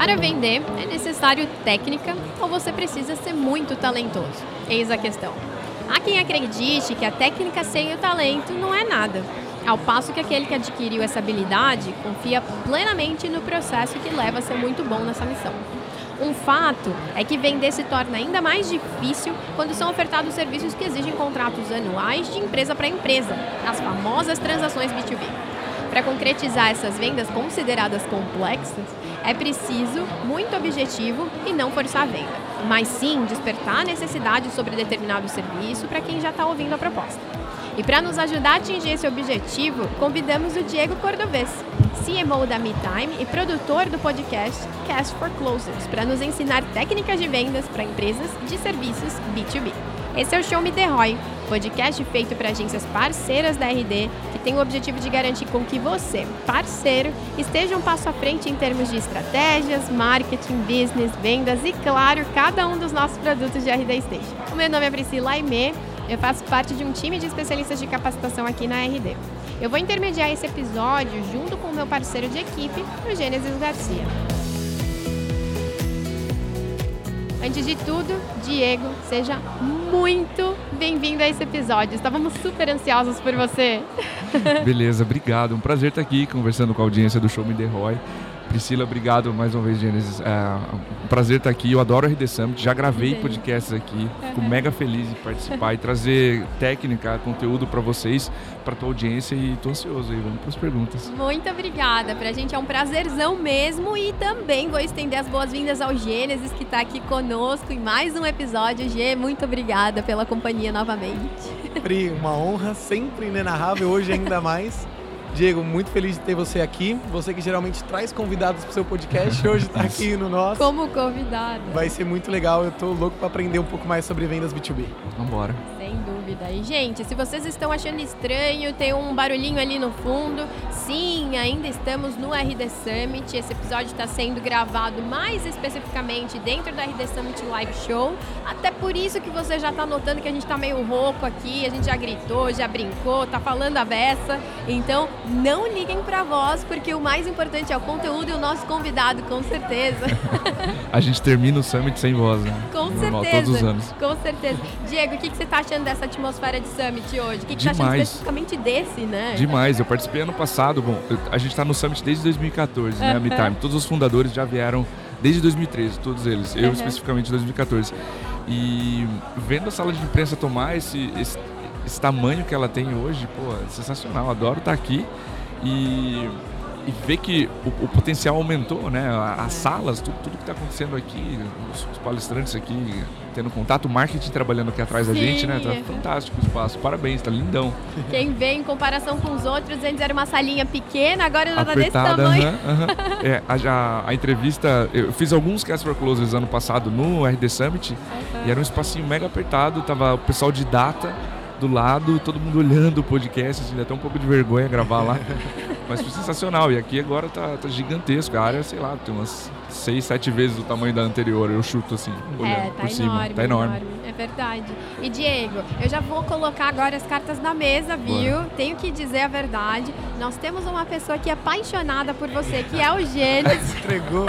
Para vender, é necessário técnica ou você precisa ser muito talentoso? Eis a questão. Há quem acredite que a técnica sem o talento não é nada, ao passo que aquele que adquiriu essa habilidade confia plenamente no processo que leva a ser muito bom nessa missão. Um fato é que vender se torna ainda mais difícil quando são ofertados serviços que exigem contratos anuais de empresa para empresa, as famosas transações B2B. Para concretizar essas vendas consideradas complexas, é preciso muito objetivo e não forçar a venda, mas sim despertar a necessidade sobre determinado serviço para quem já está ouvindo a proposta. E para nos ajudar a atingir esse objetivo, convidamos o Diego Cordovez, CMO da MeTime e produtor do podcast Cast for Closers, para nos ensinar técnicas de vendas para empresas de serviços B2B. Esse é o Show Me The Roy, podcast feito para agências parceiras da RD, tem o objetivo de garantir com que você, parceiro, esteja um passo à frente em termos de estratégias, marketing, business, vendas e, claro, cada um dos nossos produtos de RD Station. O meu nome é Priscila Aimee, eu faço parte de um time de especialistas de capacitação aqui na RD. Eu vou intermediar esse episódio junto com o meu parceiro de equipe, o Gênesis Garcia. Antes de tudo, Diego, seja muito bem-vindo a esse episódio. Estávamos super ansiosos por você. Beleza, obrigado. Um prazer estar aqui conversando com a audiência do Show Me The Roy. Priscila, obrigado mais uma vez, Gênesis. É um prazer estar aqui. Eu adoro a RD Summit. Já gravei podcasts aqui. Fico mega feliz em participar e trazer técnica, conteúdo para vocês, para tua audiência e estou ansioso aí. Vamos para as perguntas. Muito obrigada. Para a gente é um prazerzão mesmo e também vou estender as boas-vindas ao Gênesis que está aqui conosco em mais um episódio. Gê, muito obrigada pela companhia novamente. Pri, uma honra sempre inenarrável, hoje ainda mais. Diego, muito feliz de ter você aqui. Você que geralmente traz convidados para o seu podcast, hoje está aqui no nosso. Como convidado. Vai ser muito legal. Eu tô louco para aprender um pouco mais sobre vendas B2B. Vambora. Sem dúvida. E, gente, se vocês estão achando estranho, tem um barulhinho ali no fundo. Sim, ainda estamos no RD Summit. Esse episódio está sendo gravado mais especificamente dentro do RD Summit Live Show. Até por isso que você já está notando que a gente está meio rouco aqui. A gente já gritou, já brincou, tá falando a beça. Então, não liguem para voz, porque o mais importante é o conteúdo e o nosso convidado, com certeza. a gente termina o Summit sem voz, né? Com Normal, certeza. Todos os anos. Com certeza. Diego, o que, que você está achando dessa atmosfera de Summit hoje? O que, que você achando especificamente desse, né? Demais. Eu participei ano passado. Bom, a gente está no Summit desde 2014, né? A MeTime. Todos os fundadores já vieram desde 2013, todos eles. Eu, especificamente, 2014. E vendo a sala de imprensa tomar esse, esse esse tamanho que ela tem hoje, pô, é sensacional. Adoro estar aqui e, e ver que o, o potencial aumentou, né? As salas, tudo, tudo que está acontecendo aqui, os, os, palestrantes aqui tendo contato, o marketing trabalhando aqui atrás Sim. da gente, né? Tá fantástico o espaço. Parabéns, tá lindão. Quem vê em comparação com os outros, antes era uma salinha pequena, agora já Apertada, tá desse tamanho. Uh -huh, uh -huh. é, a, a, a, entrevista, eu fiz alguns Cast for Closers ano passado no RD Summit uh -huh. e era um espacinho mega apertado, tava o pessoal de data do lado, todo mundo olhando o podcast, assim, dá até um pouco de vergonha gravar lá. Mas foi sensacional. E aqui agora tá, tá gigantesco. A área, sei lá, tem umas seis, sete vezes o tamanho da anterior. Eu chuto assim, olhando é, tá por cima. Enorme, tá enorme. enorme. É verdade. E Diego, eu já vou colocar agora as cartas na mesa, viu? Bora. Tenho que dizer a verdade. Nós temos uma pessoa que é apaixonada por você, que é o Gênesis. Entregou.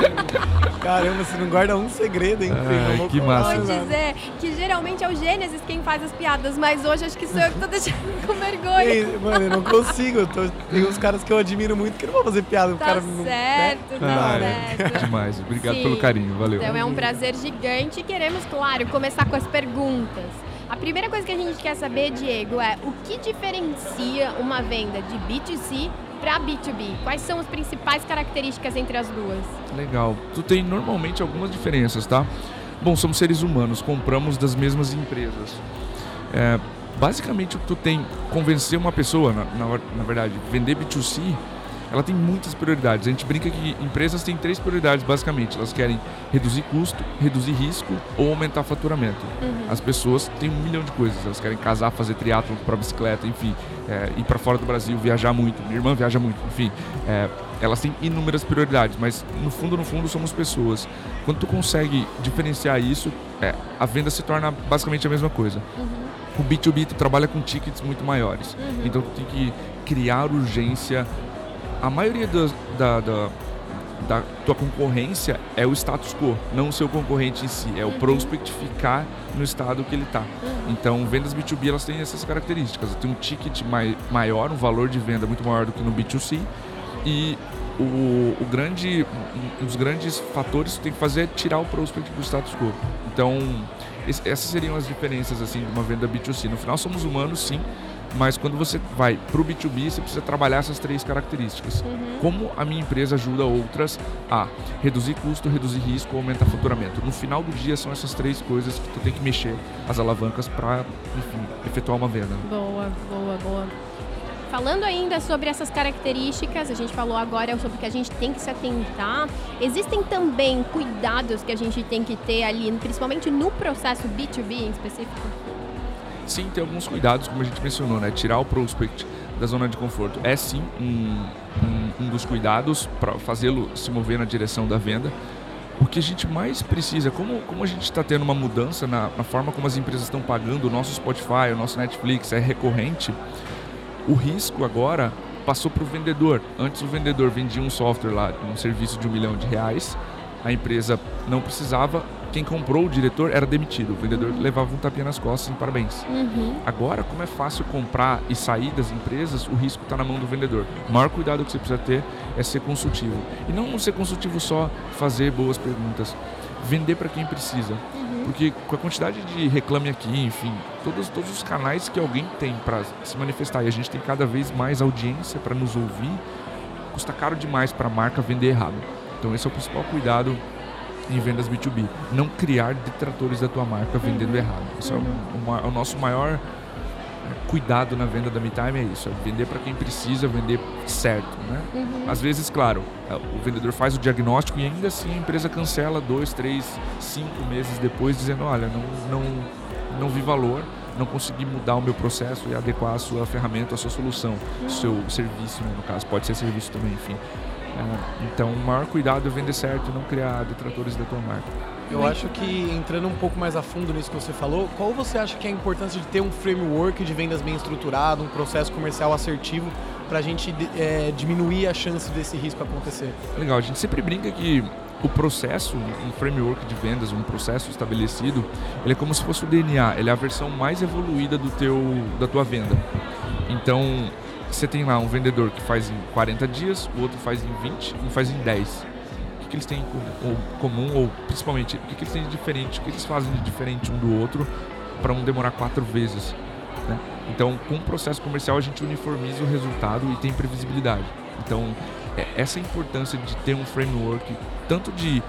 Caramba, você não guarda um segredo, hein? Ai, que massa. Vou dizer que geralmente é o Gênesis quem faz as piadas, mas hoje acho que sou eu que tô deixando com vergonha. Ei, mano, eu não consigo. Eu tô, tem uns caras que eu admiro muito que não vão fazer piada. Tá o cara certo, não, tá Ah, certo. Demais. Obrigado Sim. pelo carinho. Valeu. Então é um prazer gigante e queremos, claro, começar com as perguntas. A primeira coisa que a gente quer saber, Diego, é o que diferencia uma venda de B2C para B2B? Quais são as principais características entre as duas? Legal. Tu tem normalmente algumas diferenças, tá? Bom, somos seres humanos, compramos das mesmas empresas. É, basicamente, o que tu tem convencer uma pessoa, na, na, na verdade, vender B2C, ela tem muitas prioridades. A gente brinca que empresas têm três prioridades, basicamente. Elas querem reduzir custo, reduzir risco ou aumentar faturamento. Uhum. As pessoas têm um milhão de coisas. Elas querem casar, fazer triatlo para bicicleta, enfim, é, ir para fora do Brasil, viajar muito. Minha irmã viaja muito, enfim. É, elas têm inúmeras prioridades, mas no fundo, no fundo, somos pessoas. Quando tu consegue diferenciar isso, é, a venda se torna basicamente a mesma coisa. Uhum. O B2B tu trabalha com tickets muito maiores. Uhum. Então tu tem que criar urgência. A maioria das, da, da, da tua concorrência é o status quo, não o seu concorrente em si, é o uhum. prospect ficar no estado que ele está. Uhum. Então, vendas B2B elas têm essas características. Tem um ticket mai, maior, um valor de venda muito maior do que no B2C e o, o grande, um dos grandes fatores que tem que fazer é tirar o prospect do status quo. Então, essas seriam as diferenças assim de uma venda B2C. No final, somos humanos, sim, mas quando você vai para o B2B, você precisa trabalhar essas três características. Uhum. Como a minha empresa ajuda outras a reduzir custo, reduzir risco, aumentar faturamento. No final do dia, são essas três coisas que tu tem que mexer as alavancas para, enfim, efetuar uma venda. Boa, boa, boa. Falando ainda sobre essas características, a gente falou agora sobre o que a gente tem que se atentar. Existem também cuidados que a gente tem que ter ali, principalmente no processo B2B em específico? Sim, tem alguns cuidados, como a gente mencionou, né? Tirar o prospect da zona de conforto é sim um, um, um dos cuidados para fazê-lo se mover na direção da venda. O que a gente mais precisa, como, como a gente está tendo uma mudança na, na forma como as empresas estão pagando o nosso Spotify, o nosso Netflix, é recorrente, o risco agora passou para o vendedor. Antes o vendedor vendia um software lá, um serviço de um milhão de reais, a empresa não precisava, quem comprou o diretor era demitido. O vendedor uhum. levava um tapinha nas costas e parabéns. Uhum. Agora, como é fácil comprar e sair das empresas, o risco está na mão do vendedor. O maior cuidado que você precisa ter é ser consultivo. E não ser consultivo só fazer boas perguntas. Vender para quem precisa. Porque com a quantidade de reclame aqui, enfim, todos, todos os canais que alguém tem para se manifestar e a gente tem cada vez mais audiência para nos ouvir, custa caro demais para a marca vender errado. Então esse é o principal cuidado em vendas B2B. Não criar detratores da tua marca vendendo uhum. errado. Isso uhum. é, o, o nosso maior cuidado na venda da MeTime é isso, é vender para quem precisa, vender certo, né? Uhum. Às vezes, claro, é, o vendedor faz o diagnóstico e ainda assim a empresa cancela dois, três, cinco meses depois, dizendo, olha, não, não, não vi valor, não consegui mudar o meu processo e adequar a sua ferramenta, a sua solução, uhum. seu serviço, né, no caso, pode ser serviço também, enfim. É, então, o maior cuidado é vender certo, não criar detratores da tua marca. Eu acho que entrando um pouco mais a fundo nisso que você falou, qual você acha que é a importância de ter um framework de vendas bem estruturado, um processo comercial assertivo para a gente é, diminuir a chance desse risco acontecer? Legal, a gente sempre brinca que o processo, um framework de vendas, um processo estabelecido, ele é como se fosse o DNA, ele é a versão mais evoluída do teu, da tua venda. Então, você tem lá um vendedor que faz em 40 dias, o outro faz em 20, um faz em 10 que eles têm em comum, ou principalmente, o que eles têm de diferente, o que eles fazem de diferente um do outro para um demorar quatro vezes. Né? Então, com o processo comercial, a gente uniformiza o resultado e tem previsibilidade. Então, é essa importância de ter um framework, tanto de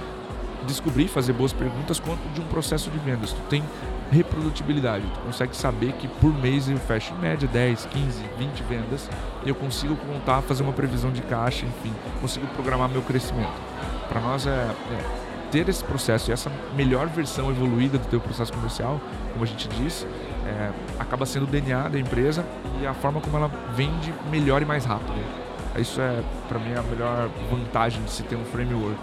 descobrir, fazer boas perguntas, quanto de um processo de vendas. Tu tem reprodutibilidade, tu consegue saber que por mês eu fecho em média 10, 15, 20 vendas e eu consigo contar, fazer uma previsão de caixa, enfim, consigo programar meu crescimento. Para nós é, é, ter esse processo e essa melhor versão evoluída do teu processo comercial, como a gente diz, é, acaba sendo o DNA da empresa e a forma como ela vende melhor e mais rápido. Isso é, para mim, a melhor vantagem de se ter um framework.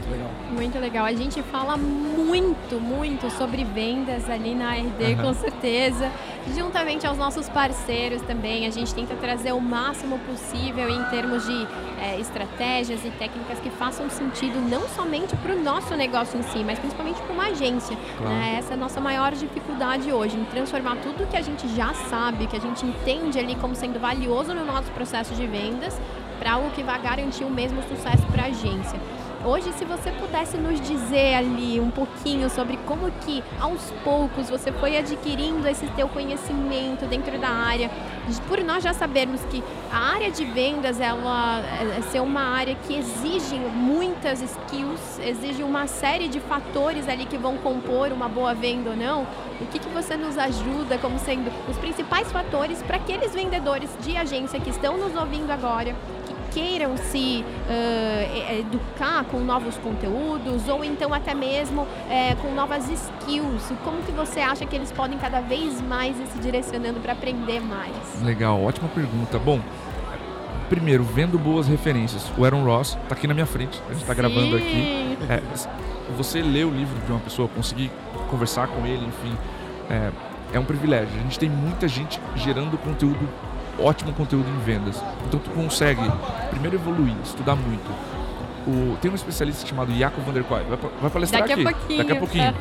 Muito legal. Muito legal. A gente fala muito, muito sobre vendas ali na RD, com certeza. Juntamente aos nossos parceiros também, a gente tenta trazer o máximo possível em termos de é, estratégias e técnicas que façam sentido não somente para o nosso negócio em si, mas principalmente para uma agência. Claro. Né? Essa é a nossa maior dificuldade hoje, em transformar tudo que a gente já sabe, que a gente entende ali como sendo valioso no nosso processo de vendas, para algo que vai garantir o mesmo sucesso para a agência. Hoje, se você pudesse nos dizer ali um pouquinho sobre como que aos poucos você foi adquirindo esse teu conhecimento dentro da área, por nós já sabermos que a área de vendas ela é, é ser uma área que exige muitas skills, exige uma série de fatores ali que vão compor uma boa venda ou não. O que, que você nos ajuda como sendo os principais fatores para aqueles vendedores de agência que estão nos ouvindo agora, queiram se uh, educar com novos conteúdos ou então até mesmo uh, com novas skills? Como que você acha que eles podem cada vez mais ir se direcionando para aprender mais? Legal, ótima pergunta. Bom, primeiro, vendo boas referências. O Aaron Ross está aqui na minha frente, a gente está gravando aqui. É, você lê o livro de uma pessoa, conseguir conversar com ele, enfim, é, é um privilégio. A gente tem muita gente gerando conteúdo ótimo conteúdo em vendas. Então tu consegue primeiro evoluir, estudar muito. o, tem um especialista chamado Jacob van der vai, vai palestrar Daqui aqui. a pouquinho. Daqui a pouquinho.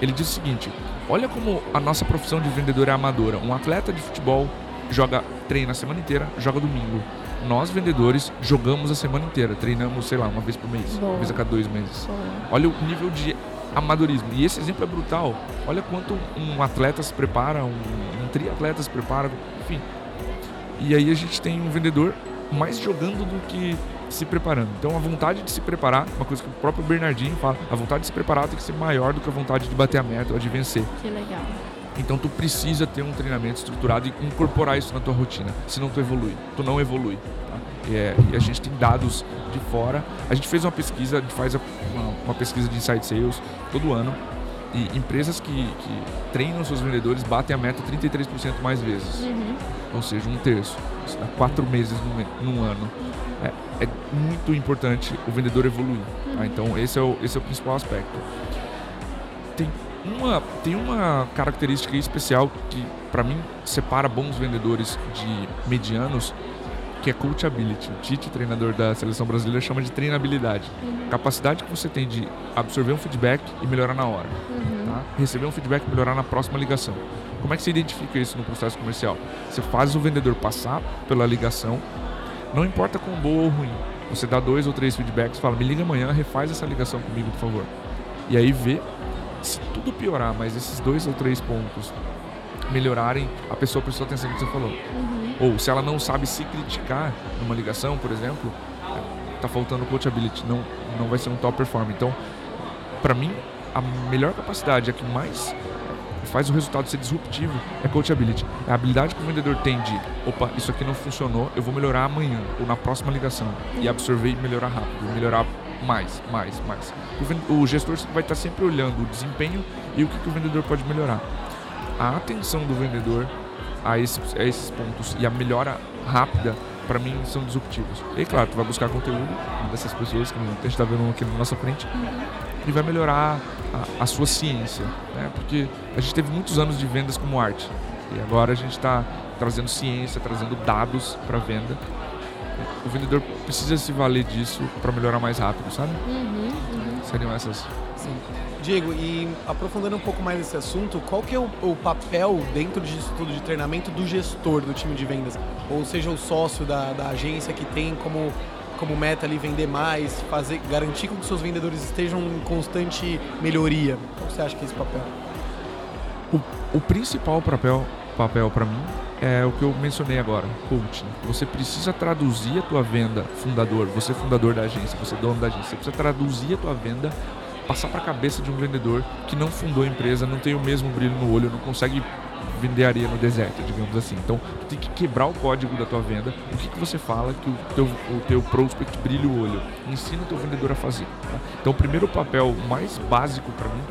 Ele diz o seguinte: olha como a nossa profissão de vendedor é amadora. Um atleta de futebol joga, treina a semana inteira, joga domingo. Nós, vendedores, jogamos a semana inteira. Treinamos, sei lá, uma vez por mês, Boa. uma vez a cada dois meses. Boa. Olha o nível de amadorismo. E esse exemplo é brutal. Olha quanto um atleta se prepara, um, um triatleta se prepara, enfim. E aí a gente tem um vendedor mais jogando do que se preparando. Então a vontade de se preparar, uma coisa que o próprio Bernardinho fala, a vontade de se preparar tem que ser maior do que a vontade de bater a meta ou de vencer. Que legal. Então tu precisa ter um treinamento estruturado e incorporar isso na tua rotina, senão tu evolui, tu não evolui. tá? E, é- e a gente tem dados de fora. A gente fez uma pesquisa, a gente faz uma, uma pesquisa de inside sales todo ano. E empresas que, que treinam seus vendedores batem a meta 33% mais vezes. Uhum. Ou seja, um terço. Isso dá quatro meses num, num ano. É, é muito importante o vendedor evoluir. tá? Então esse é, o, esse é o principal aspecto. Tem uma, tem uma característica especial que, para mim, separa bons vendedores de medianos, que é coachability. O Tite, treinador da seleção brasileira, chama de treinabilidade. Capacidade que você tem de absorver um feedback e melhorar na hora. Receber um feedback e melhorar na próxima ligação. Como é que você identifica isso no processo comercial? Você faz o vendedor passar pela ligação, não importa quão boa ou ruim. Você dá dois ou três feedbacks, fala, me liga amanhã, refaz essa ligação comigo, por favor. E aí vê se tudo piorar, mas esses dois ou três pontos melhorarem, a pessoa prestou atenção no que você falou. Ou se ela não sabe se criticar numa ligação, por exemplo, tá faltando coachability, não, não vai ser um top performer. Então, para mim, a melhor capacidade, a que mais faz o resultado ser disruptivo, é coachability. É a habilidade que o vendedor tem de, opa, isso aqui não funcionou, eu vou melhorar amanhã ou na próxima ligação e absorver e melhorar rápido, melhorar mais, mais, mais. O, o gestor vai estar sempre olhando o desempenho e o que, que o vendedor pode melhorar. A atenção do vendedor a esses, a esses pontos e a melhora rápida, para mim, são disruptivos. E claro, tu vai buscar conteúdo dessas pessoas que a gente está vendo aqui na nossa frente e vai melhorar a, a sua ciência, né? Porque a gente teve muitos anos de vendas como arte e agora a gente está trazendo ciência, trazendo dados para venda. O vendedor precisa se valer disso para melhorar mais rápido, sabe? Uhum. Uhum. Seriam essas. Sim. Diego, e aprofundando um pouco mais esse assunto, qual que é o, o papel dentro disso tudo de treinamento do gestor do time de vendas? Ou seja, o sócio da, da agência que tem como, como meta ali vender mais, fazer, garantir que seus vendedores estejam em constante melhoria. Qual você acha que é esse papel? O, o principal papel papel para mim é o que eu mencionei agora, coaching. Você precisa traduzir a tua venda, fundador, você é fundador da agência, você é dono da agência, você precisa traduzir a tua venda, passar para a cabeça de um vendedor que não fundou a empresa, não tem o mesmo brilho no olho, não consegue vender areia no deserto, digamos assim. Então, tu tem que quebrar o código da tua venda. O que, que você fala que o teu, o teu prospect brilha o olho? Ensina o teu vendedor a fazer. tá? Então, o primeiro papel mais básico para mim,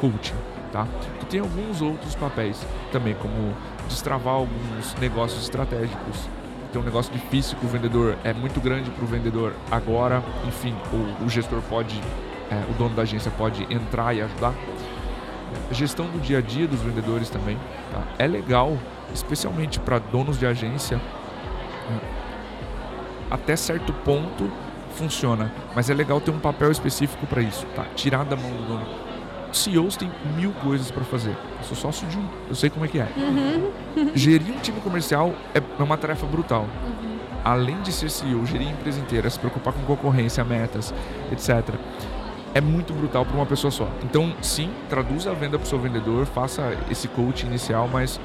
coaching. Tá? Tu tem alguns outros papéis também, como destravar alguns negócios estratégicos. Tem um negócio difícil que o vendedor é muito grande para o vendedor agora, enfim, o, o gestor pode, é, o dono da agência pode entrar e ajudar. Gestão do dia a dia dos vendedores também. tá? É legal, especialmente para donos de agência, até certo ponto funciona, mas é legal ter um papel específico para isso, tá? Tirar da mão do dono. CEOs têm mil coisas para fazer. Eu sou sócio de um, eu sei como é que é. Gerir um time comercial é é uma tarefa brutal. Além de ser CEO, gerir a empresa inteira, se preocupar com concorrência, metas, etc. É muito brutal para uma pessoa só. Então, sim, traduza a venda para o seu vendedor, faça esse coaching inicial, mas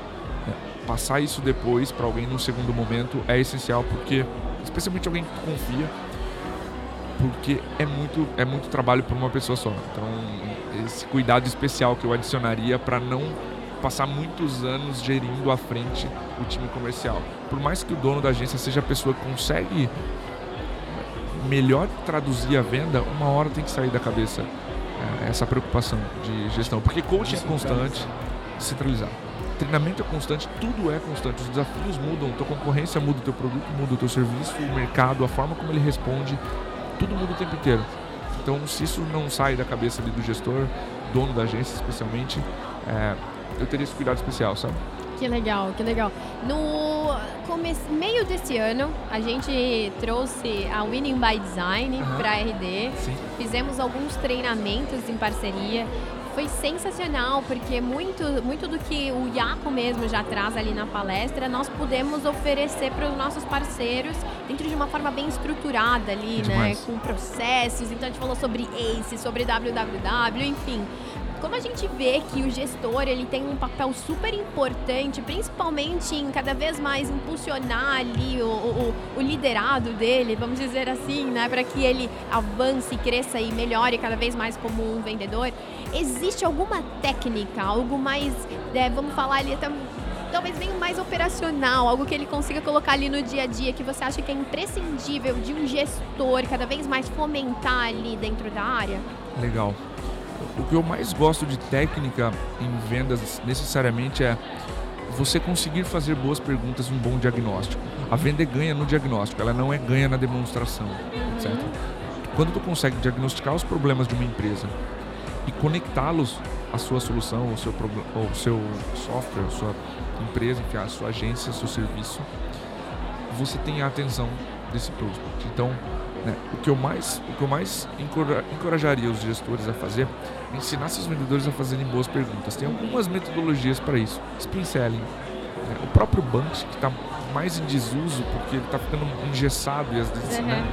é, passar isso depois para alguém num segundo momento é essencial, porque, especialmente alguém que confia, porque é muito, é muito trabalho para uma pessoa só. Então, esse cuidado especial que eu adicionaria para não passar muitos anos gerindo à frente o time comercial. Por mais que o dono da agência seja a pessoa que consegue melhor traduzir a venda, uma hora tem que sair da cabeça é, essa preocupação de gestão. Porque coaching é constante, centralizar. Treinamento é constante, tudo é constante. Os desafios mudam, tua concorrência muda, teu produto muda, o teu serviço, o mercado, a forma como ele responde, tudo muda o tempo inteiro. Então, se isso não sai da cabeça do gestor, dono da agência especialmente, é, eu teria esse cuidado especial, sabe? Que legal, que legal. No começo, meio desse ano, a gente trouxe a Winning by Design Aham. para a RD. Sim. Fizemos alguns treinamentos em parceria. Foi sensacional, porque muito, muito do que o Iaco mesmo já traz ali na palestra, nós pudemos oferecer para os nossos parceiros dentro de uma forma bem estruturada ali, né? Demais. Com processos. Então a gente falou sobre ACE, sobre WWW, enfim. Como a gente vê que o gestor ele tem um papel super importante, principalmente em cada vez mais impulsionar ali o, o, o liderado dele, vamos dizer assim, né, para que ele avance, cresça e melhore cada vez mais como um vendedor. Existe alguma técnica, algo mais, é, vamos falar ali até talvez bem mais operacional, algo que ele consiga colocar ali no dia a dia que você acha que é imprescindível de um gestor cada vez mais fomentar ali dentro da área? Legal. O que eu mais gosto de técnica em vendas necessariamente é você conseguir fazer boas perguntas e um bom diagnóstico. A venda é ganha no diagnóstico, ela não é ganha na demonstração, certo? Quando tu consegue diagnosticar os problemas de uma empresa e conectá-los à sua solução, ao seu, ao seu software, à sua empresa, à sua agência, ao seu serviço, você tem a atenção desse prospect. Então, né, o que eu mais, o que eu mais encora- encorajaria os gestores a fazer é ensinar seus vendedores a fazerem boas perguntas. Tem algumas metodologias para isso. Spin selling, né, o próprio Bunch que está mais em desuso porque ele está ficando engessado e às vezes Uhum. né,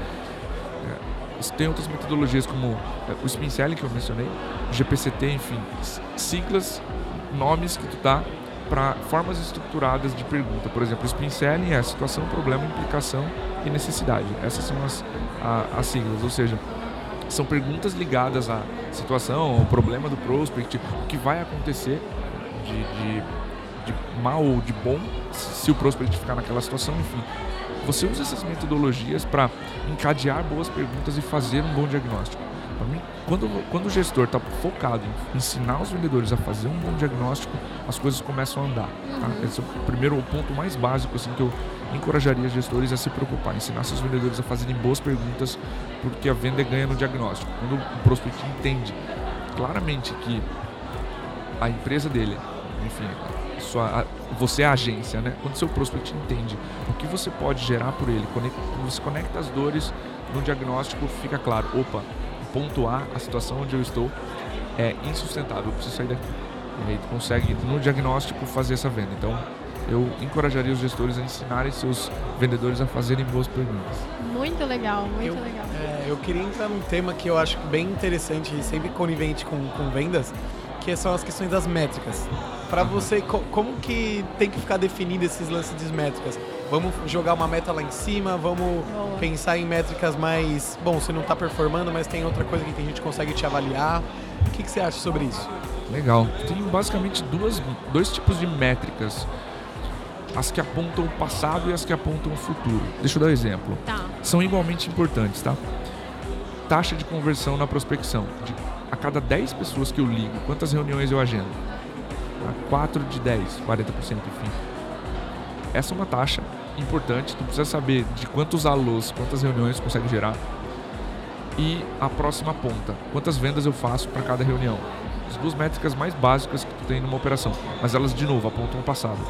tem outras metodologias como é, o Spin Selling que eu mencionei, o GPCT, enfim, siglas, nomes que tu dá para formas estruturadas de pergunta. Por exemplo, o Spin Selling é situação, problema, implicação e necessidade. Essas são as, a- as siglas, ou seja, são perguntas ligadas à situação, ao problema do prospect, o que vai acontecer de, de, de mal ou de bom se o prospect ficar naquela situação, enfim. Você usa essas metodologias para encadear boas perguntas e fazer um bom diagnóstico. Para mim, quando, quando o gestor está focado em ensinar os vendedores a fazer um bom diagnóstico, as coisas começam a andar. tá? Esse é o primeiro o ponto mais básico assim, que eu encorajaria os gestores a se preocupar, ensinar seus vendedores a fazerem boas perguntas, porque a venda ganha no diagnóstico. Quando o prospect entende claramente que a empresa dele, enfim, sua, você é a agência, né? Quando seu prospect entende o que você pode gerar por ele, quando você conecta as dores no diagnóstico, fica claro, opa, ponto A, a situação onde eu estou é insustentável, eu preciso sair daqui. E aí tu consegue, no diagnóstico, fazer essa venda. Então, eu encorajaria os gestores a ensinarem seus vendedores a fazerem boas perguntas. Muito legal, muito eu, legal. é, eu queria entrar num tema que eu acho bem interessante e sempre conivente com, com vendas, que são as questões das métricas. Para você, co- como que tem que ficar definido esses lances de métricas? Vamos jogar uma meta lá em cima, vamos Boa. pensar em métricas mais. Bom, você não está performando, mas tem outra coisa que a gente consegue te avaliar. O que, que você acha sobre isso? Legal. Tem basicamente duas, dois tipos de métricas. As que apontam o passado e as que apontam o futuro. Deixa eu dar um exemplo. Tá. São igualmente importantes, tá? Taxa de conversão na prospecção. De, a cada 10 pessoas que eu ligo, quantas reuniões eu agendo? Tá? 4 de 10, 40%, enfim. Essa é uma taxa importante. Tu precisa saber de quantos alôs, quantas reuniões consegue gerar. E a próxima ponta. Quantas vendas eu faço para cada reunião? As duas métricas mais básicas que tu tem numa operação. Mas elas, de novo, apontam o passado.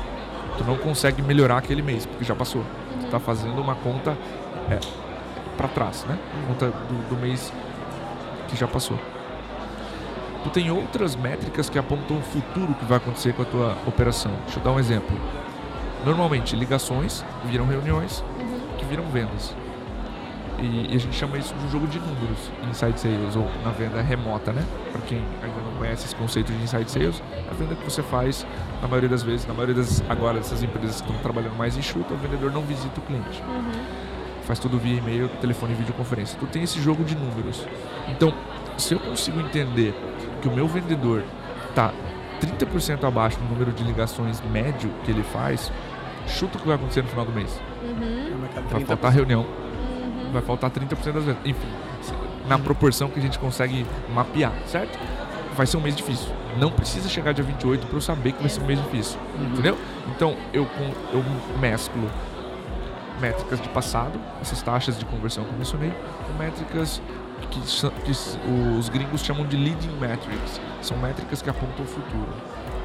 Tu não consegue melhorar aquele mês, porque já passou. Tu está fazendo uma conta é, para trás, né? Conta do, do mês que já passou. Tu tem outras métricas que apontam o futuro que vai acontecer com a tua operação. Deixa eu dar um exemplo. Normalmente, ligações viram reuniões, que viram vendas. E, e a gente chama isso de um jogo de números inside sales ou na venda remota, né? Para quem ainda não conhece esse conceito de inside sales, a venda que você faz na maioria das vezes, na maioria das agora dessas empresas que estão trabalhando mais enxuta, o vendedor não visita o cliente. Faz tudo via e-mail, telefone e videoconferência. Tu tem esse jogo de números. Então, se eu consigo entender que o meu vendedor tá 30% abaixo no número de ligações médio que ele faz, chuta o que vai acontecer no final do mês. Vai faltar reunião. Vai faltar 30% das vendas. Enfim, na proporção que a gente consegue mapear, certo? Vai ser um mês difícil. Não precisa chegar dia 28 para eu saber que vai ser um mês difícil. Entendeu? Então, eu, eu mesclo métricas de passado, essas taxas de conversão que eu mencionei, com métricas que, que os gringos chamam de leading metrics. São métricas que apontam o futuro.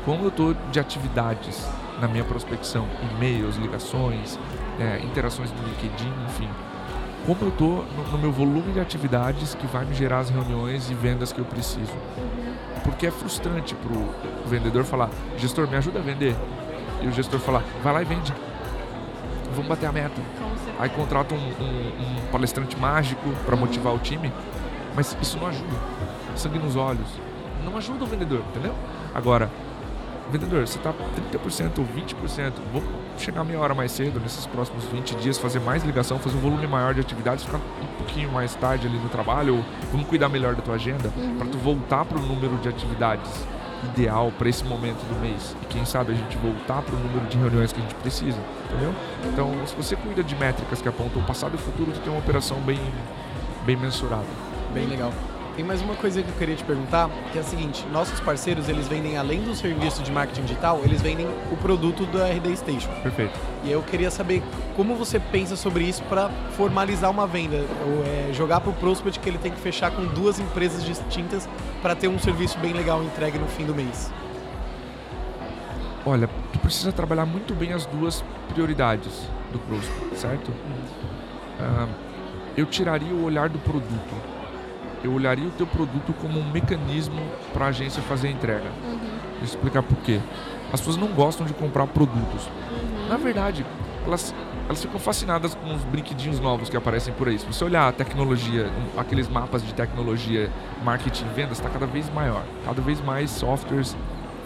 Como eu estou de atividades na minha prospecção, e-mails, ligações, é, interações no LinkedIn, enfim. Como eu estou no, no, meu volume de atividades que vai me gerar as reuniões e vendas que eu preciso. Porque é frustrante para o vendedor falar, gestor, me ajuda a vender. E o gestor falar, vai lá e vende. Vamos bater a meta. Aí contrata um, um, um palestrante mágico para motivar o time, mas isso não ajuda. Sangue nos olhos. Não ajuda o vendedor, entendeu? Agora, vendedor, você está 30% ou 20%, vamos chegar meia hora mais cedo nesses próximos 20 dias, fazer mais ligação, fazer um volume maior de atividades, ficar um pouquinho mais tarde ali no trabalho, ou vamos cuidar melhor da tua agenda, uhum. para tu voltar para o número de atividades ideal para esse momento do mês. E quem sabe a gente voltar para o número de reuniões que a gente precisa, entendeu? Então, se você cuida de métricas que apontam o passado e o futuro, tu tem uma operação bem, bem mensurada. Bem legal. Tem mais uma coisa que eu queria te perguntar, que é a seguinte, nossos parceiros, eles vendem além do serviço de marketing digital, eles vendem o produto da RD Station. Perfeito. E eu queria saber como você pensa sobre isso para formalizar uma venda, ou é, jogar para o prospect que ele tem que fechar com duas empresas distintas para ter um serviço bem legal entregue no fim do mês. Olha, tu precisa trabalhar muito bem as duas prioridades do prospect, certo? Uhum. Uh, eu tiraria o olhar do produto eu olharia o teu produto como um mecanismo para a agência fazer a entrega. Uhum. Vou explicar por quê. As pessoas não gostam de comprar produtos. Uhum. Na verdade, elas, elas ficam fascinadas com os brinquedinhos novos que aparecem por aí. Se você olhar a tecnologia, aqueles mapas de tecnologia, marketing, vendas, está cada vez maior. Cada vez mais softwares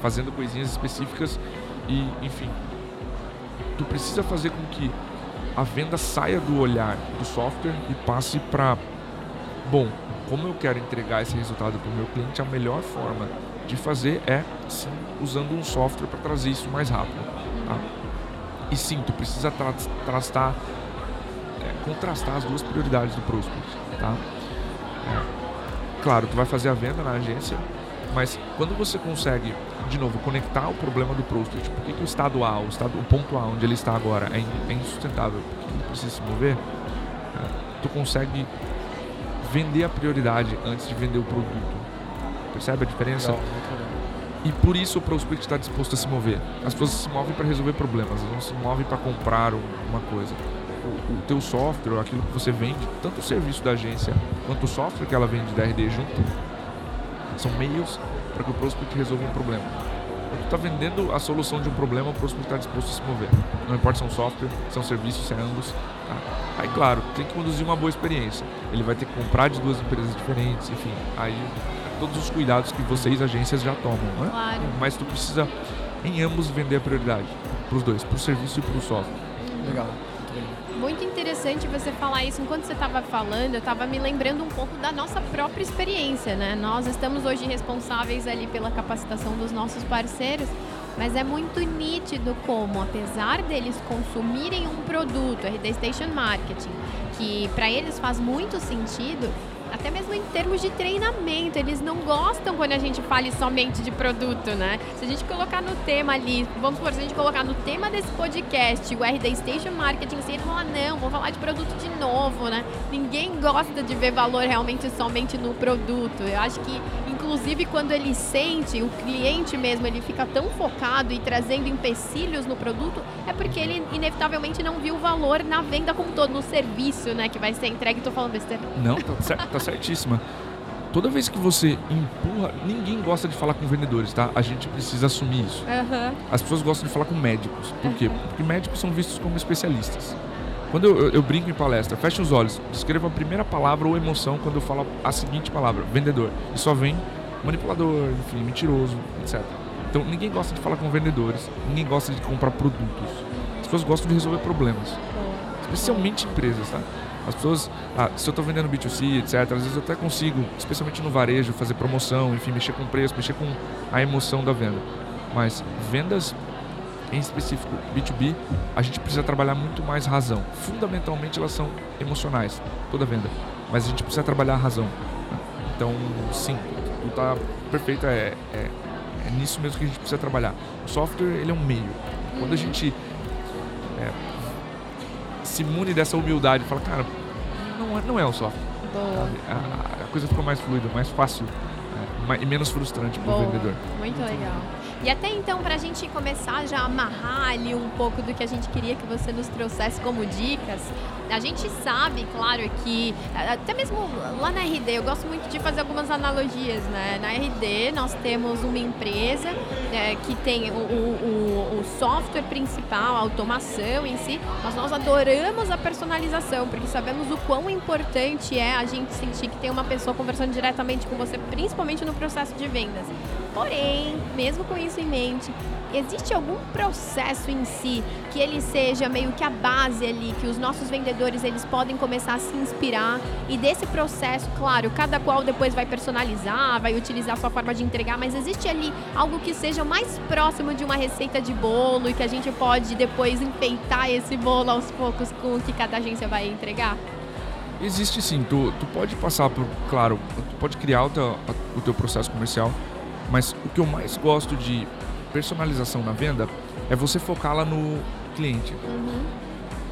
fazendo coisinhas específicas e, enfim. Tu precisa fazer com que a venda saia do olhar do software e passe para, bom, como eu quero entregar esse resultado para o meu cliente, a melhor forma de fazer é sim, usando um software para trazer isso mais rápido. Tá? E sim, tu precisa tra trastar, é, contrastar as duas prioridades do prospect. Tá? É, claro, tu vai fazer a venda na agência, mas quando você consegue, de novo, conectar o problema do prospect, por que, que o estado A, o, estado, o ponto A onde ele está agora é, é insustentável, porque ele precisa se mover, é, tu consegue vender a prioridade antes de vender o produto. Percebe a diferença? Legal, e por isso o prospect está disposto a se mover. As pessoas se movem para resolver problemas, não se movem para comprar uma coisa. O, o teu software, aquilo que você vende, tanto o serviço da agência quanto o software que ela vende da RD junto, são meios para que o prospect resolva um problema. Quando tu está vendendo a solução de um problema, o prospect está disposto a se mover. Não importa se é um software, se é um serviço, se é ambos. Tá? Aí, claro, tem que conduzir uma boa experiência. Ele vai ter que comprar de duas empresas diferentes, enfim. Aí, todos os cuidados que vocês, agências, já tomam, né? Claro. Mas tu precisa, em ambos, vender a prioridade. Para os dois, para o serviço e para o software. Legal. Muito interessante você falar isso. Enquanto você estava falando, eu estava me lembrando um pouco da nossa própria experiência, né? Nós estamos hoje responsáveis ali pela capacitação dos nossos parceiros mas é muito nítido como, apesar deles consumirem um produto, RD Station Marketing, que para eles faz muito sentido, até mesmo em termos de treinamento, eles não gostam quando a gente fale somente de produto, né? Se a gente colocar no tema ali, vamos por se a gente colocar no tema desse podcast o RD Station Marketing, se ele falar, não, vou falar de produto de novo, né? Ninguém gosta de ver valor realmente somente no produto. Eu acho que, inclusive, quando ele sente, o cliente mesmo, ele fica tão focado e trazendo empecilhos no produto, é porque ele inevitavelmente não viu o valor na venda como todo, no serviço, né? Que vai ser entregue. Tô falando besteira. Não, tá. Tá certíssima. Toda vez que você empurra, ninguém gosta de falar com vendedores, tá? A gente precisa assumir isso. Uhum. As pessoas gostam de falar com médicos. Por quê? Porque médicos são vistos como especialistas. Quando eu, eu, eu, brinco em palestra, feche os olhos, descreva a primeira palavra ou emoção quando eu falo a seguinte palavra, vendedor. E só vem manipulador, enfim, mentiroso, etc. Então ninguém gosta de falar com vendedores, ninguém gosta de comprar produtos. As pessoas gostam de resolver problemas. Especialmente empresas, tá? As pessoas, ah, se eu estou vendendo B2C, etc., às vezes eu até consigo, especialmente no varejo, fazer promoção, enfim, mexer com preço, mexer com a emoção da venda. Mas vendas em específico B2B, a gente precisa trabalhar muito mais razão. Fundamentalmente elas são emocionais, toda venda. Mas a gente precisa trabalhar a razão. Então, sim, tu tá perfeito, é, é, é nisso mesmo que a gente precisa trabalhar. O software, ele é um meio. Quando a gente é, se imune dessa humildade e fala, cara, não, é, não é o software. A, a, coisa ficou mais fluida, mais fácil é, e menos frustrante para o vendedor. Muito legal. E até então, para a gente começar já a amarrar ali um pouco do que a gente queria que você nos trouxesse como dicas, a gente sabe, claro, que até mesmo lá na RD, eu gosto muito de fazer algumas analogias, né? Na RD nós temos uma empresa é, que tem o, o, o, software principal, a automação em si, mas nós adoramos a personalização, porque sabemos o quão importante é a gente sentir que tem uma pessoa conversando diretamente com você, principalmente no processo de vendas. Porém, mesmo com isso em mente, existe algum processo em si que ele seja meio que a base ali, que os nossos vendedores eles podem começar a se inspirar e desse processo, claro, cada qual depois vai personalizar, vai utilizar a sua forma de entregar, mas existe ali algo que seja mais próximo de uma receita de bolo e que a gente pode depois enfeitar esse bolo aos poucos com o que cada agência vai entregar? Existe sim, tu, tu pode passar por, claro, tu pode criar o teu, o teu processo comercial, mas o que eu mais gosto de personalização na venda é você focá-la no cliente. Uhum.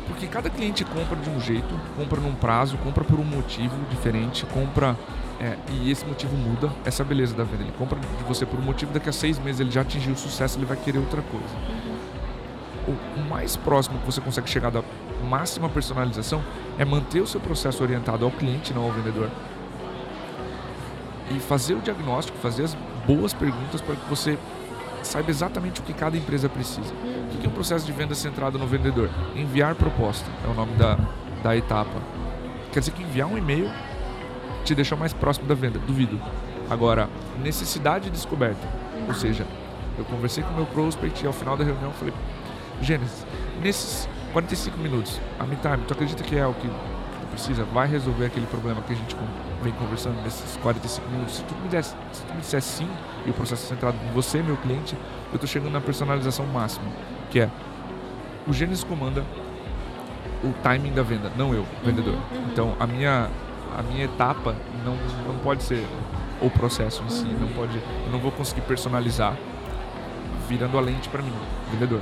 Porque cada cliente compra de um jeito, compra num prazo, compra por um motivo diferente, compra. É, e esse motivo muda, essa é a beleza da venda. Ele compra de você por um motivo, daqui a seis meses ele já atingiu o sucesso, ele vai querer outra coisa. Uhum. O mais próximo que você consegue chegar da máxima personalização é manter o seu processo orientado ao cliente, não ao vendedor. E fazer o diagnóstico, fazer as boas perguntas para que você saiba exatamente o que cada empresa precisa. O que é um processo de venda centrado no vendedor? Enviar proposta é o nome da, da etapa. Quer dizer que enviar um e-mail te deixa mais próximo da venda, duvido. Agora, necessidade descoberta, ou seja, eu conversei com o meu prospect e ao final da reunião falei, Gênesis, nesses 45 minutos, a MeTime, tu acredita que é o que precisa? Vai resolver aquele problema que a gente vem conversando nesses 45 minutos? Se tu me, desse, se tu me disser sim, e o processo centrado em você, meu cliente, eu estou chegando na personalização máxima, que é o Gênesis comanda o timing da venda, não eu, vendedor. Uhum, uhum. Então a minha a minha etapa não, não pode ser o processo em si, uhum. não pode, eu não vou conseguir personalizar virando a lente para mim, vendedor.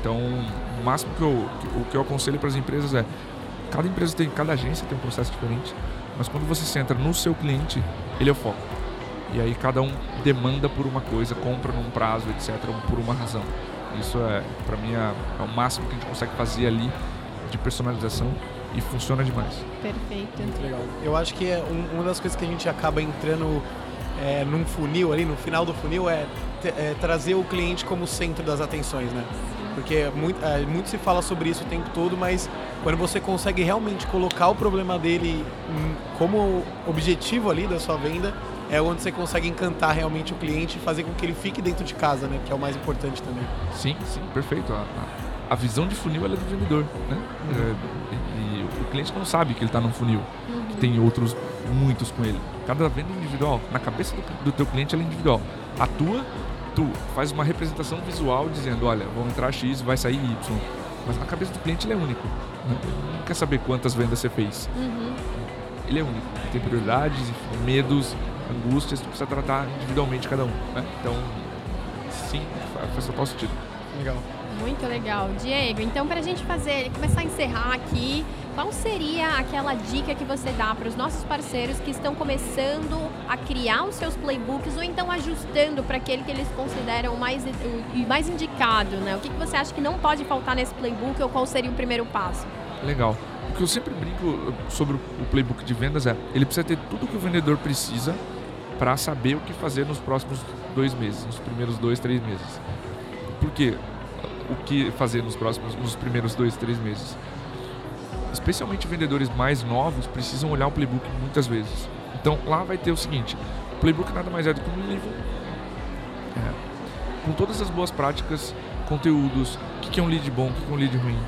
Então, o máximo que eu, que, o que eu aconselho para as empresas é cada empresa tem, cada agência tem um processo diferente, mas quando você centra no seu cliente, ele é o foco. E aí cada um demanda por uma coisa, compra num prazo, etc, por uma razão. Isso é, para mim, é, é o máximo que a gente consegue fazer ali de personalização e funciona demais. Perfeito. Muito legal. Eu acho que é um, uma das coisas que a gente acaba entrando é, num funil ali, no final do funil, é, é, trazer o cliente como centro das atenções, né? Porque muito, é, muito se fala sobre isso o tempo todo, mas quando você consegue realmente colocar o problema dele como objetivo ali da sua venda, é onde você consegue encantar realmente o cliente e fazer com que ele fique dentro de casa, né? Que é o mais importante também. Sim, sim, perfeito. A, a, a visão de funil é do vendedor, né? Uhum. É, e, e, o cliente não sabe que ele está num funil, uhum. que tem outros, muitos com ele. Cada venda é individual. Na cabeça do, do teu cliente ela é individual. A tua, tu faz uma representação visual dizendo, olha, vão entrar X, vai sair Y. Mas na cabeça do cliente ele é único. Ele não quer saber quantas vendas você fez. Uhum. Ele é único. Tem prioridades, medos, angústias, tu precisa tratar individualmente cada um. Né? Então, sim, faz total sentido. Legal. Muito legal. Diego, então para a gente fazer, começar a encerrar aqui, qual seria aquela dica que você dá para os nossos parceiros que estão começando a criar os seus playbooks ou então ajustando para aquele que eles consideram mais, o mais indicado, né? O que, que você acha que não pode faltar nesse playbook ou qual seria o primeiro passo? Legal. O que eu sempre brinco sobre o playbook de vendas é, ele precisa ter tudo que o vendedor precisa para saber o que fazer nos próximos dois meses, nos primeiros dois, três meses. Por quê? O que fazer nos próximos, nos primeiros dois, três meses? Especialmente vendedores mais novos precisam olhar o playbook muitas vezes. Então lá vai ter o seguinte: o playbook nada mais é do que um livro é, com todas as boas práticas, conteúdos, o que é um lead bom, o que é um lead ruim,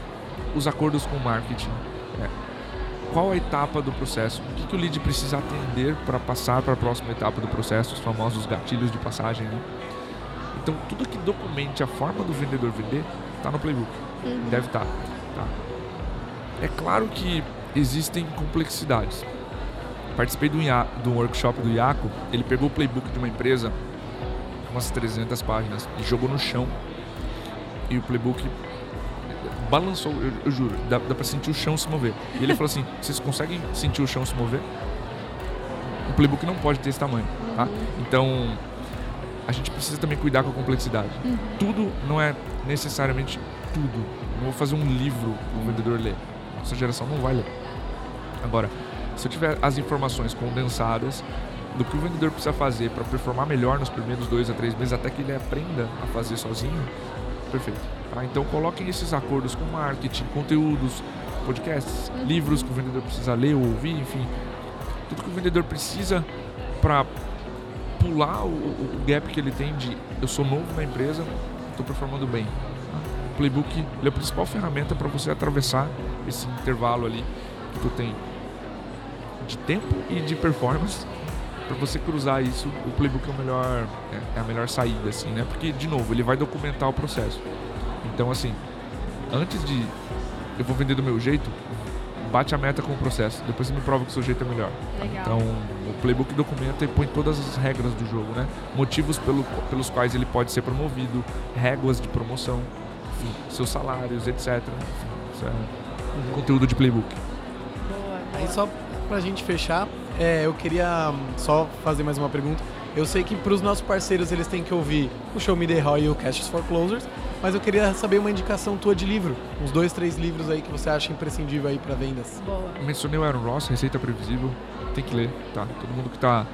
os acordos com o marketing. É, qual a etapa do processo, o que, que o lead precisa atender para passar para a próxima etapa do processo, os famosos gatilhos de passagem. Né? Então, tudo que documente a forma do vendedor vender está no playbook. Uhum. Deve estar. Tá, tá. É claro que existem complexidades. Participei do, do workshop do Iaco, ele pegou o playbook de uma empresa, umas 300 páginas, e jogou no chão. E o playbook balançou, eu, eu juro, dá, dá pra sentir o chão se mover. E ele falou assim: vocês conseguem sentir o chão se mover? O playbook não pode ter esse tamanho, tá? Então, a gente precisa também cuidar com a complexidade. Uhum. Tudo não é necessariamente tudo. Não vou fazer um livro para o vendedor ler. Nossa geração não vai ler. Agora, se eu tiver as informações condensadas do que o vendedor precisa fazer para performar melhor nos primeiros dois a três meses, até que ele aprenda a fazer sozinho, perfeito. Tá? Então coloquem esses acordos com marketing, conteúdos, podcasts, uhum. livros que o vendedor precisa ler ou ouvir, enfim, tudo que o vendedor precisa para pular o, o, gap que ele tem de eu sou novo na empresa, estou performando bem. O playbook é a principal ferramenta para você atravessar esse intervalo ali que tu tem de tempo e de performance para você cruzar isso, o playbook é, o melhor, é, é a melhor saída, assim, né? Porque, de novo, ele vai documentar o processo. Então, assim, antes de eu vou vender do meu jeito, bate a meta com o processo. Depois você me prova que o seu jeito é melhor. Legal. Então, o playbook documenta e põe todas as regras do jogo, né? Motivos pelo, pelos quais ele pode ser promovido, regras de promoção, seus salários, etc. Enfim, isso é uhum. conteúdo de playbook. Aí só pra gente fechar, é, eu queria hum, só fazer mais uma pergunta. Eu sei que para os nossos parceiros eles têm que ouvir o Show Me The Roy e o Casts for Closers, mas eu queria saber uma indicação tua de livro. Uns dois, três livros aí que você acha imprescindível aí para vendas. Boa. Mencionei o Aaron Ross, Receita Previsível. Tem que ler, tá? Todo mundo que está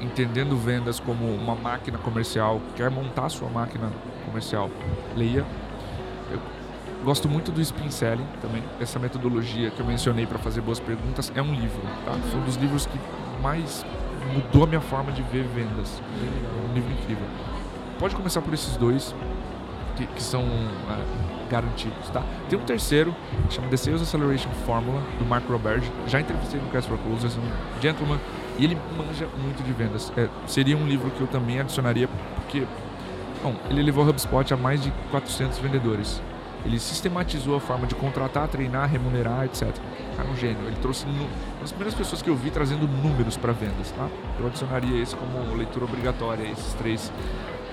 entendendo vendas como uma máquina comercial, quer montar sua máquina comercial, leia. Gosto muito do Spin Selling também. Essa metodologia que eu mencionei para fazer boas perguntas é um livro, tá? Foi um dos livros que mais mudou a minha forma de ver vendas. É um livro incrível. Pode começar por esses dois, que, que são uh, garantidos, tá? Tem um terceiro, que chama The Sales Acceleration Formula, do Mark Roberge. Já entrevistei no Cast for Closers, um gentleman, e ele manja muito de vendas. É, seria um livro que eu também adicionaria, porque, bom, ele levou o HubSpot a mais de 400 vendedores. Ele sistematizou a forma de contratar, treinar, remunerar, etc. Cara, um gênio. Ele trouxe uma das primeiras pessoas que eu vi trazendo números para vendas, tá? Eu adicionaria esse como leitura obrigatória, esses três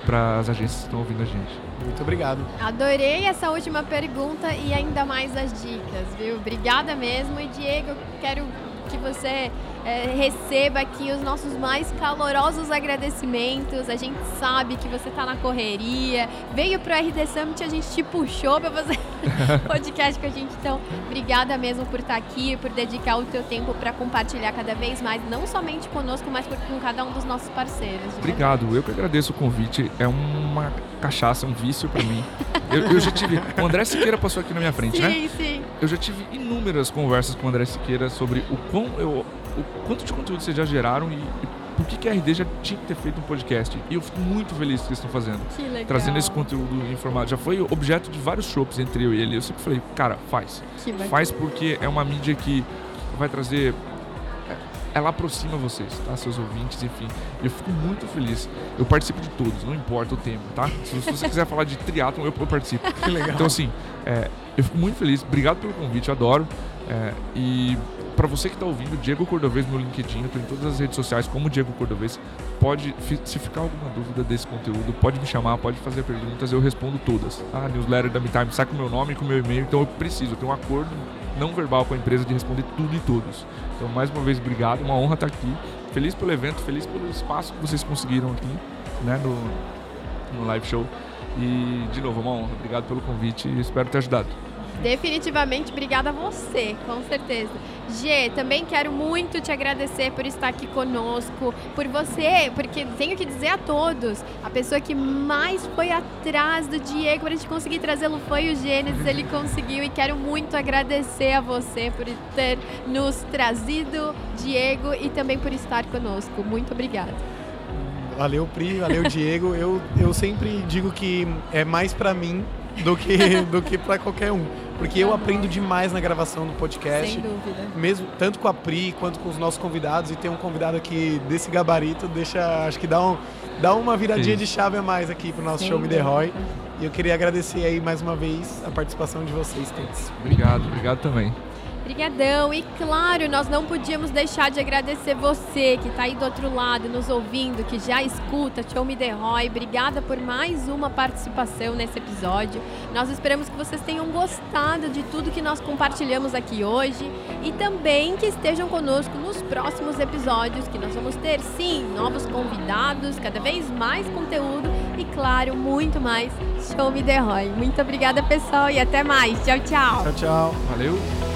para as agências que estão ouvindo a gente. Muito obrigado. Adorei essa última pergunta e ainda mais as dicas, viu? Obrigada mesmo. E Diego, quero que você é, receba aqui os nossos mais calorosos agradecimentos. A gente sabe que você está na correria, veio para o RD Summit, a gente te puxou para fazer podcast com a gente. Então, obrigada mesmo por estar tá aqui, por dedicar o teu tempo para compartilhar cada vez mais, não somente conosco, mas com cada um dos nossos parceiros. Obrigado, eu que agradeço o convite. É uma cachaça, um vício para mim. Eu, eu, já tive. O André Siqueira passou aqui na minha frente, sim, né? Sim, sim. Eu já tive inúmeras conversas com o André Siqueira sobre o quão eu o quanto de conteúdo vocês já geraram e, e por que, que a RD já tinha que ter feito um podcast. E eu fico muito feliz que eles estão fazendo. Que legal. Trazendo esse conteúdo informado. Já foi objeto de vários shows entre eu e ele. Eu sempre falei, cara, faz. Faz porque é uma mídia que vai trazer é, ela aproxima vocês, tá? Seus ouvintes, enfim. Eu fico muito feliz. Eu participo de todos, não importa o tema, tá? Se, se você quiser falar de triatlon, eu, eu participo. Que legal. Então, assim, é, eu fico muito feliz. Obrigado pelo convite, eu adoro. É, e para você que está ouvindo, Diego Cordovez, meu LinkedIn, eu tô em todas as redes sociais como Diego Cordovez. Pode, se ficar alguma dúvida desse conteúdo, pode me chamar, pode fazer perguntas, eu respondo todas. Ah, newsletter da MeTime sai com meu nome e com meu e-mail, então eu preciso, eu tenho um acordo não verbal com a empresa de responder tudo e todos. Então, mais uma vez, obrigado, uma honra estar aqui. Feliz pelo evento, feliz pelo espaço que vocês conseguiram aqui, né, no, no live show. E, de novo, uma honra. Obrigado pelo convite e espero ter ajudado. Definitivamente, obrigada a você, com certeza. G, também quero muito te agradecer por estar aqui conosco, por você, porque tenho que dizer a todos, a pessoa que mais foi atrás do Diego para gente conseguir trazê-lo foi o Gênesis, ele conseguiu e quero muito agradecer a você por ter nos trazido Diego e também por estar conosco. Muito obrigada. Valeu, Pri, valeu, Diego. Eu, eu sempre digo que é mais para mim do que, do que para qualquer um. Porque eu aprendo demais na gravação do podcast. Sem dúvida. Mesmo, tanto com a Pri quanto com os nossos convidados. E ter um convidado aqui desse gabarito deixa, acho que dá, um, dá uma viradinha Sim. de chave a mais aqui pro nosso Sem show Me The Roy. E eu queria agradecer aí mais uma vez a participação de vocês todos. Obrigado, obrigado também. Obrigadão. E claro, nós não podíamos deixar de agradecer você que está aí do outro lado, nos ouvindo, que já escuta Show Me The Roy. Obrigada por mais uma participação nesse episódio. Nós esperamos que vocês tenham gostado de tudo que nós compartilhamos aqui hoje e também que estejam conosco nos próximos episódios, que nós vamos ter, sim, novos convidados, cada vez mais conteúdo e, claro, muito mais Show Me The Roy. Muito obrigada, pessoal, e até mais. Tchau, tchau. Tchau, tchau. Valeu!